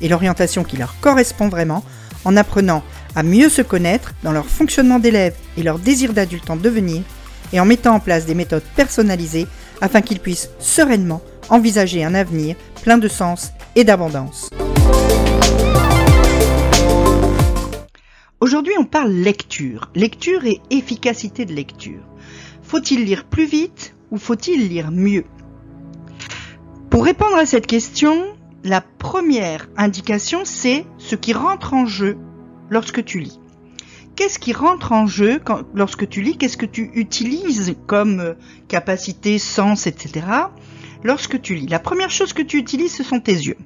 et l'orientation qui leur correspond vraiment en apprenant à mieux se connaître dans leur fonctionnement d'élève et leur désir d'adulte en devenir et en mettant en place des méthodes personnalisées afin qu'ils puissent sereinement envisager un avenir plein de sens et d'abondance. Aujourd'hui, on parle lecture. Lecture et efficacité de lecture. Faut-il lire plus vite ou faut-il lire mieux? Pour répondre à cette question, la première indication, c'est ce qui rentre en jeu lorsque tu lis. Qu'est-ce qui rentre en jeu lorsque tu lis? Qu'est-ce que tu utilises comme euh, capacité, sens, etc. lorsque tu lis? La première chose que tu utilises, ce sont tes yeux.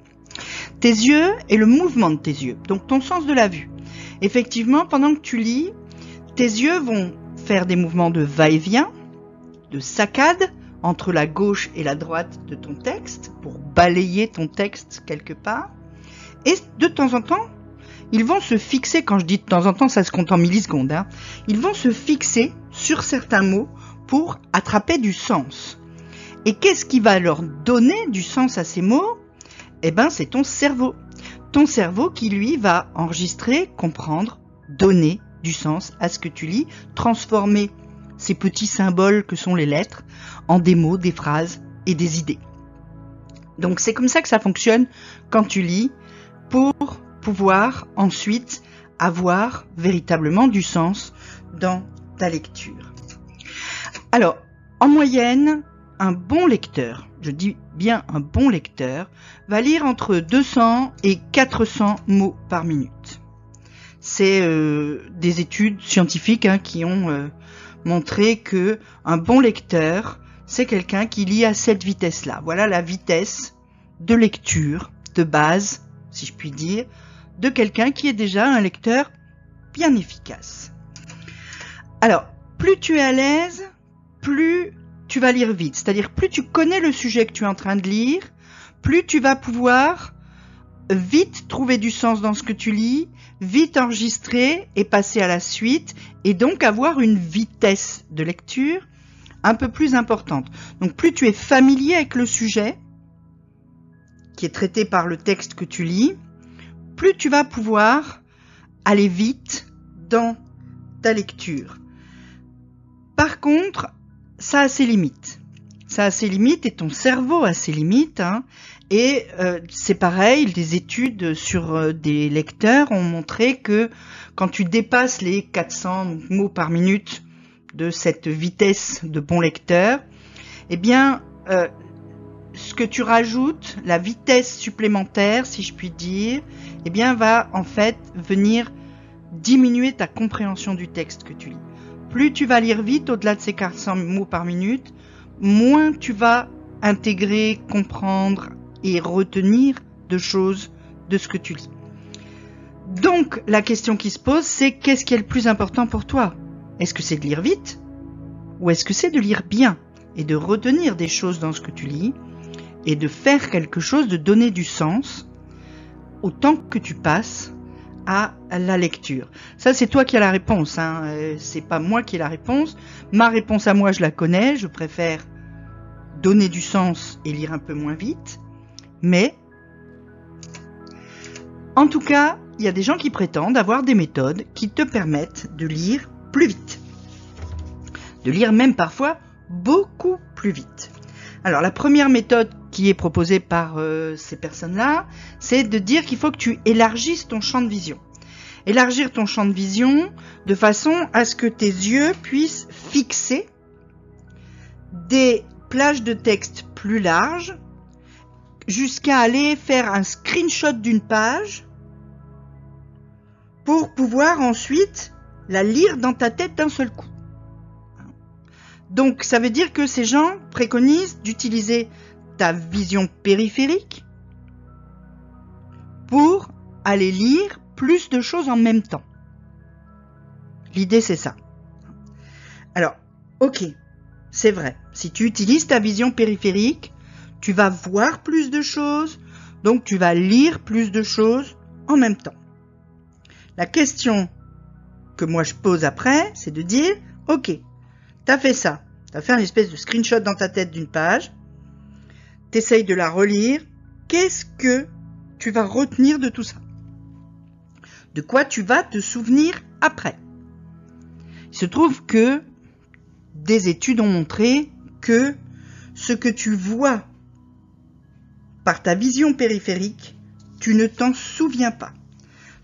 Tes yeux et le mouvement de tes yeux, donc ton sens de la vue. Effectivement, pendant que tu lis, tes yeux vont faire des mouvements de va-et-vient, de saccade entre la gauche et la droite de ton texte pour balayer ton texte quelque part. Et de temps en temps, ils vont se fixer, quand je dis de temps en temps, ça se compte en millisecondes, hein, ils vont se fixer sur certains mots pour attraper du sens. Et qu'est-ce qui va leur donner du sens à ces mots? Eh ben, c'est ton cerveau. Ton cerveau qui, lui, va enregistrer, comprendre, donner du sens à ce que tu lis, transformer ces petits symboles que sont les lettres en des mots, des phrases et des idées. Donc c'est comme ça que ça fonctionne quand tu lis pour pouvoir ensuite avoir véritablement du sens dans ta lecture. Alors, en moyenne, un bon lecteur, je dis bien un bon lecteur, va lire entre 200 et 400 mots par minute. C'est euh, des études scientifiques hein, qui ont euh, montré que un bon lecteur, c'est quelqu'un qui lit à cette vitesse-là. Voilà la vitesse de lecture de base, si je puis dire, de quelqu'un qui est déjà un lecteur bien efficace. Alors, plus tu es à l'aise, plus tu vas lire vite. C'est-à-dire, plus tu connais le sujet que tu es en train de lire, plus tu vas pouvoir vite trouver du sens dans ce que tu lis, vite enregistrer et passer à la suite, et donc avoir une vitesse de lecture un peu plus importante. Donc plus tu es familier avec le sujet qui est traité par le texte que tu lis, plus tu vas pouvoir aller vite dans ta lecture. Par contre, ça a ses limites. Ça a ses limites et ton cerveau a ses limites. Hein. Et euh, c'est pareil, des études sur euh, des lecteurs ont montré que quand tu dépasses les 400 mots par minute de cette vitesse de bon lecteur, eh bien, euh, ce que tu rajoutes, la vitesse supplémentaire, si je puis dire, eh bien, va en fait venir diminuer ta compréhension du texte que tu lis. Plus tu vas lire vite, au-delà de ces 400 mots par minute, moins tu vas intégrer, comprendre et retenir de choses de ce que tu lis. Donc, la question qui se pose, c'est qu'est-ce qui est le plus important pour toi? Est-ce que c'est de lire vite? Ou est-ce que c'est de lire bien et de retenir des choses dans ce que tu lis et de faire quelque chose, de donner du sens au temps que tu passes à la lecture. Ça, c'est toi qui as la réponse. Hein. Euh, c'est pas moi qui ai la réponse. Ma réponse à moi, je la connais. Je préfère donner du sens et lire un peu moins vite. Mais, en tout cas, il y a des gens qui prétendent avoir des méthodes qui te permettent de lire plus vite. De lire même parfois beaucoup plus vite. Alors la première méthode est proposée par euh, ces personnes-là, c'est de dire qu'il faut que tu élargisses ton champ de vision. Élargir ton champ de vision de façon à ce que tes yeux puissent fixer des plages de texte plus larges jusqu'à aller faire un screenshot d'une page pour pouvoir ensuite la lire dans ta tête d'un seul coup. Donc ça veut dire que ces gens préconisent d'utiliser ta vision périphérique pour aller lire plus de choses en même temps. L'idée, c'est ça. Alors, ok, c'est vrai. Si tu utilises ta vision périphérique, tu vas voir plus de choses, donc tu vas lire plus de choses en même temps. La question que moi je pose après, c'est de dire, ok, t'as fait ça, t'as fait un espèce de screenshot dans ta tête d'une page, t'essayes de la relire, qu'est-ce que tu vas retenir de tout ça? De quoi tu vas te souvenir après? Il se trouve que des études ont montré que ce que tu vois par ta vision périphérique, tu ne t'en souviens pas.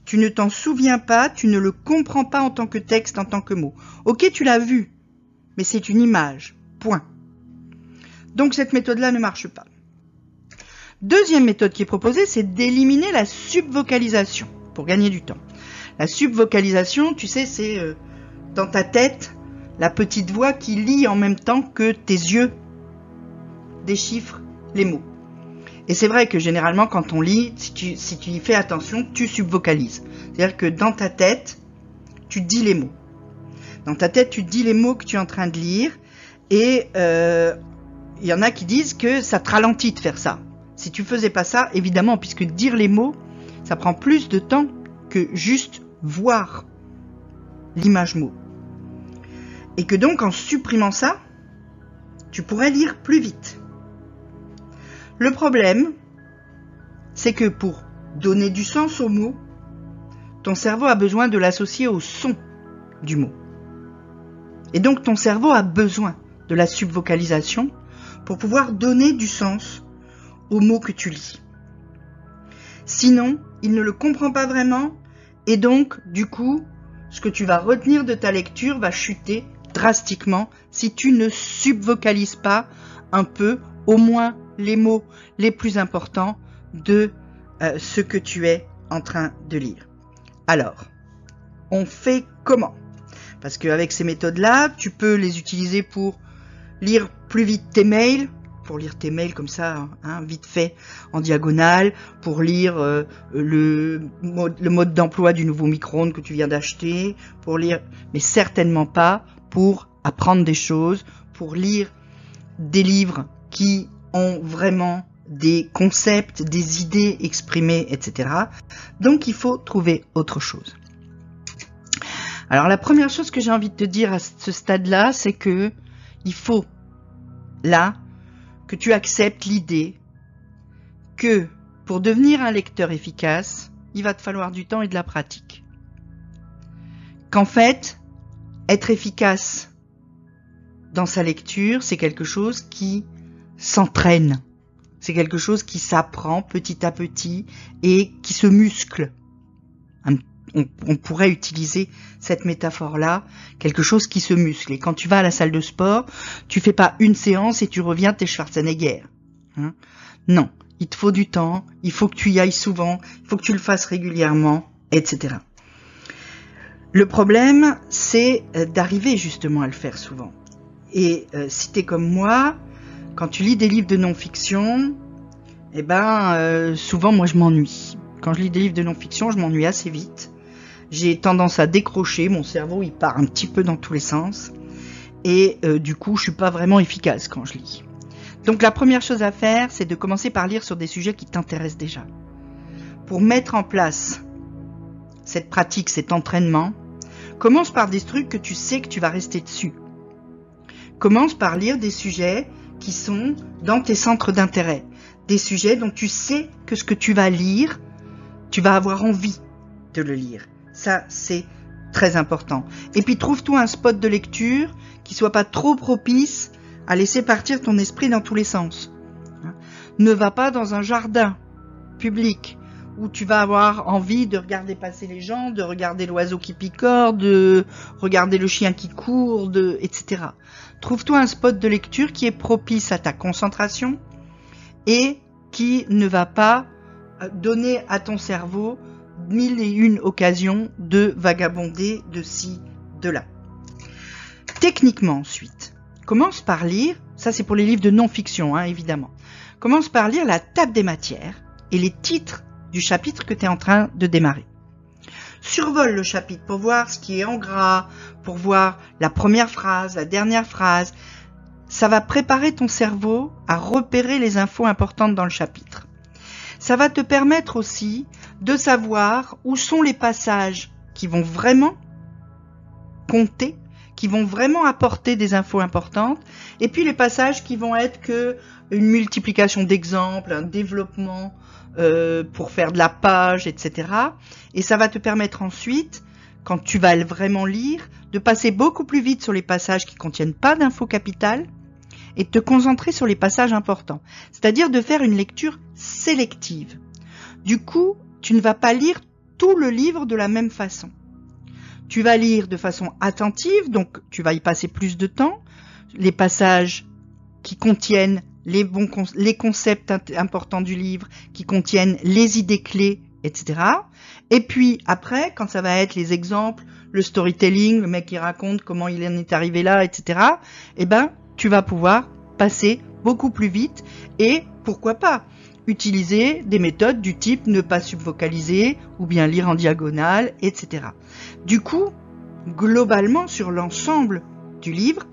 Tu ne t'en souviens pas, tu ne le comprends pas en tant que texte, en tant que mot. Ok, tu l'as vu, mais c'est une image. Point. Donc cette méthode-là ne marche pas. Deuxième méthode qui est proposée, c'est d'éliminer la subvocalisation pour gagner du temps. La subvocalisation, tu sais, c'est euh, dans ta tête la petite voix qui lit en même temps que tes yeux déchiffrent les mots. Et c'est vrai que généralement, quand on lit, si tu, si tu y fais attention, tu subvocalises. C'est-à-dire que dans ta tête, tu dis les mots. Dans ta tête, tu dis les mots que tu es en train de lire. Et euh, il y en a qui disent que ça te ralentit de faire ça. Si tu faisais pas ça, évidemment, puisque dire les mots, ça prend plus de temps que juste voir l'image mot. Et que donc, en supprimant ça, tu pourrais lire plus vite. Le problème, c'est que pour donner du sens au mot, ton cerveau a besoin de l'associer au son du mot. Et donc ton cerveau a besoin de la subvocalisation pour pouvoir donner du sens au mot que tu lis. Sinon, il ne le comprend pas vraiment et donc, du coup, ce que tu vas retenir de ta lecture va chuter drastiquement si tu ne subvocalises pas un peu, au moins les mots les plus importants de euh, ce que tu es en train de lire. Alors, on fait comment? Parce qu'avec ces méthodes-là, tu peux les utiliser pour lire plus vite tes mails, pour lire tes mails comme ça, hein, vite fait, en diagonale, pour lire euh, le, mode, le mode d'emploi du nouveau micro-ondes que tu viens d'acheter, pour lire, mais certainement pas pour apprendre des choses, pour lire des livres qui ont vraiment des concepts, des idées exprimées, etc. Donc il faut trouver autre chose. Alors la première chose que j'ai envie de te dire à ce stade-là, c'est que il faut là que tu acceptes l'idée que pour devenir un lecteur efficace, il va te falloir du temps et de la pratique. Qu'en fait, être efficace dans sa lecture, c'est quelque chose qui s'entraîne. C'est quelque chose qui s'apprend petit à petit et qui se muscle. On, pourrait utiliser cette métaphore-là, quelque chose qui se muscle. Et quand tu vas à la salle de sport, tu fais pas une séance et tu reviens, t'es Schwarzenegger. Hein non, il te faut du temps, il faut que tu y ailles souvent, il faut que tu le fasses régulièrement, etc. Le problème, c'est euh, d'arriver justement à le faire souvent. Et euh, si tu es comme moi, quand tu lis des livres de non-fiction, eh ben, euh, souvent moi je m'ennuie. Quand je lis des livres de non-fiction, je m'ennuie assez vite. J'ai tendance à décrocher, mon cerveau il part un petit peu dans tous les sens. Et euh, du coup, je suis pas vraiment efficace quand je lis. Donc la première chose à faire, c'est de commencer par lire sur des sujets qui t'intéressent déjà. Pour mettre en place cette pratique, cet entraînement, commence par des trucs que tu sais que tu vas rester dessus. Commence par lire des sujets qui sont dans tes centres d'intérêt. Des sujets dont tu sais que ce que tu vas lire, tu vas avoir envie de le lire. Ça, c'est très important. Et puis trouve-toi un spot de lecture qui soit pas trop propice à laisser partir ton esprit dans tous les sens. Ne va pas dans un jardin public où tu vas avoir envie de regarder passer les gens, de regarder l'oiseau qui picore, de regarder le chien qui court, etc. Trouve-toi un spot de lecture qui est propice à ta concentration et qui ne va pas euh, donner à ton cerveau mille et une occasions de vagabonder de ci, de là. Techniquement ensuite, commence par lire, ça c'est pour les livres de non-fiction hein, évidemment, commence par lire la table des matières et les titres du chapitre que tu es en train de démarrer. Survole le chapitre pour voir ce qui est en gras, pour voir la première phrase, la dernière phrase. Ça va préparer ton cerveau à repérer les infos importantes dans le chapitre. Ça va te permettre aussi de savoir où sont les passages qui vont vraiment compter, qui vont vraiment apporter des infos importantes, et puis les passages qui vont être que une multiplication d'exemples, un développement euh, pour faire de la page, etc. Et ça va te permettre ensuite, quand tu vas vraiment lire, de passer beaucoup plus vite sur les passages qui contiennent pas d'infos capitales et de te concentrer sur les passages importants. C'est-à-dire de faire une lecture sélective. Du coup, tu ne vas pas lire tout le livre de la même façon. Tu vas lire de façon attentive, donc tu vas y passer plus de temps. Les passages qui contiennent les, concepts importants du livre, qui contiennent les idées clés, etc. Et puis après, quand ça va être les exemples, le storytelling, le mec qui raconte comment il en est arrivé là, etc. Eh ben, tu vas pouvoir passer beaucoup plus vite et pourquoi pas? Utiliser des méthodes du type ne pas subvocaliser ou bien lire en diagonale, etc. Du coup, globalement sur l'ensemble du livre,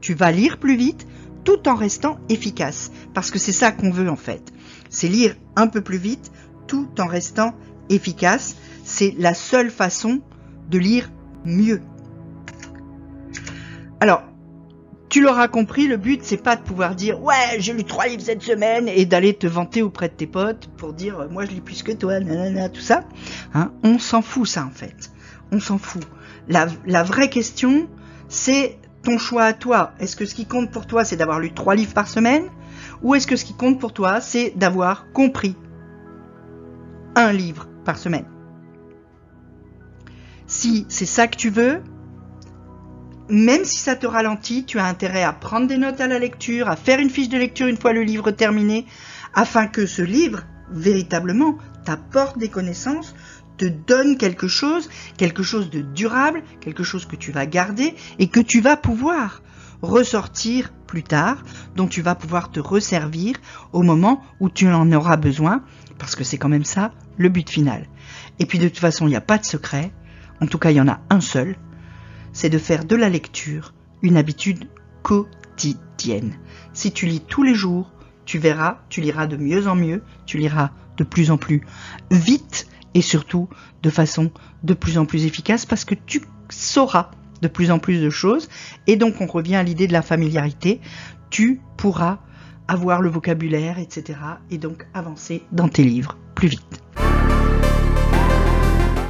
tu vas lire plus vite tout en restant efficace. Parce que c'est ça qu'on veut en fait. C'est lire un peu plus vite tout en restant efficace. C'est la seule façon de lire mieux. Alors, tu l'auras compris, le but c'est pas de pouvoir dire ouais j'ai lu trois livres cette semaine et d'aller te vanter auprès de tes potes pour dire moi je lis plus que toi, nanana, tout ça. Hein, on s'en fout ça en fait. On s'en fout. La, la vraie question c'est ton choix à toi. Est-ce que ce qui compte pour toi c'est d'avoir lu trois livres par semaine ou est-ce que ce qui compte pour toi c'est d'avoir compris un livre par semaine? Si c'est ça que tu veux, même si ça te ralentit, tu as intérêt à prendre des notes à la lecture, à faire une fiche de lecture une fois le livre terminé, afin que ce livre, véritablement, t'apporte des connaissances, te donne quelque chose, quelque chose de durable, quelque chose que tu vas garder et que tu vas pouvoir ressortir plus tard, dont tu vas pouvoir te resservir au moment où tu en auras besoin, parce que c'est quand même ça le but final. Et puis de toute façon, il n'y a pas de secret, en tout cas il y en a un seul, c'est de faire de la lecture une habitude quotidienne. Si tu lis tous les jours, tu verras, tu liras de mieux en mieux, tu liras de plus en plus vite et surtout de façon de plus en plus efficace parce que tu sauras de plus en plus de choses et donc on revient à l'idée de la familiarité. Tu pourras avoir le vocabulaire, etc. et donc avancer dans tes livres plus vite.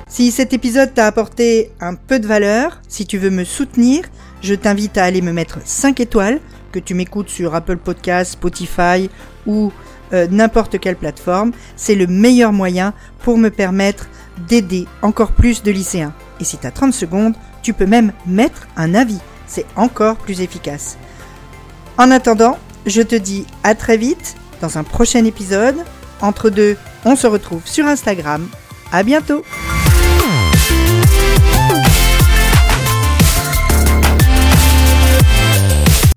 Si cet épisode t'a apporté un peu de valeur, si tu veux me soutenir, je t'invite à aller me mettre 5 étoiles, que tu m'écoutes sur Apple Podcasts, Spotify ou euh, n'importe quelle plateforme. C'est le meilleur moyen pour me permettre d'aider encore plus de lycéens. Et si tu as 30 secondes, tu peux même mettre un avis. C'est encore plus efficace. En attendant, je te dis à très vite dans un prochain épisode. Entre deux, on se retrouve sur Instagram. À bientôt!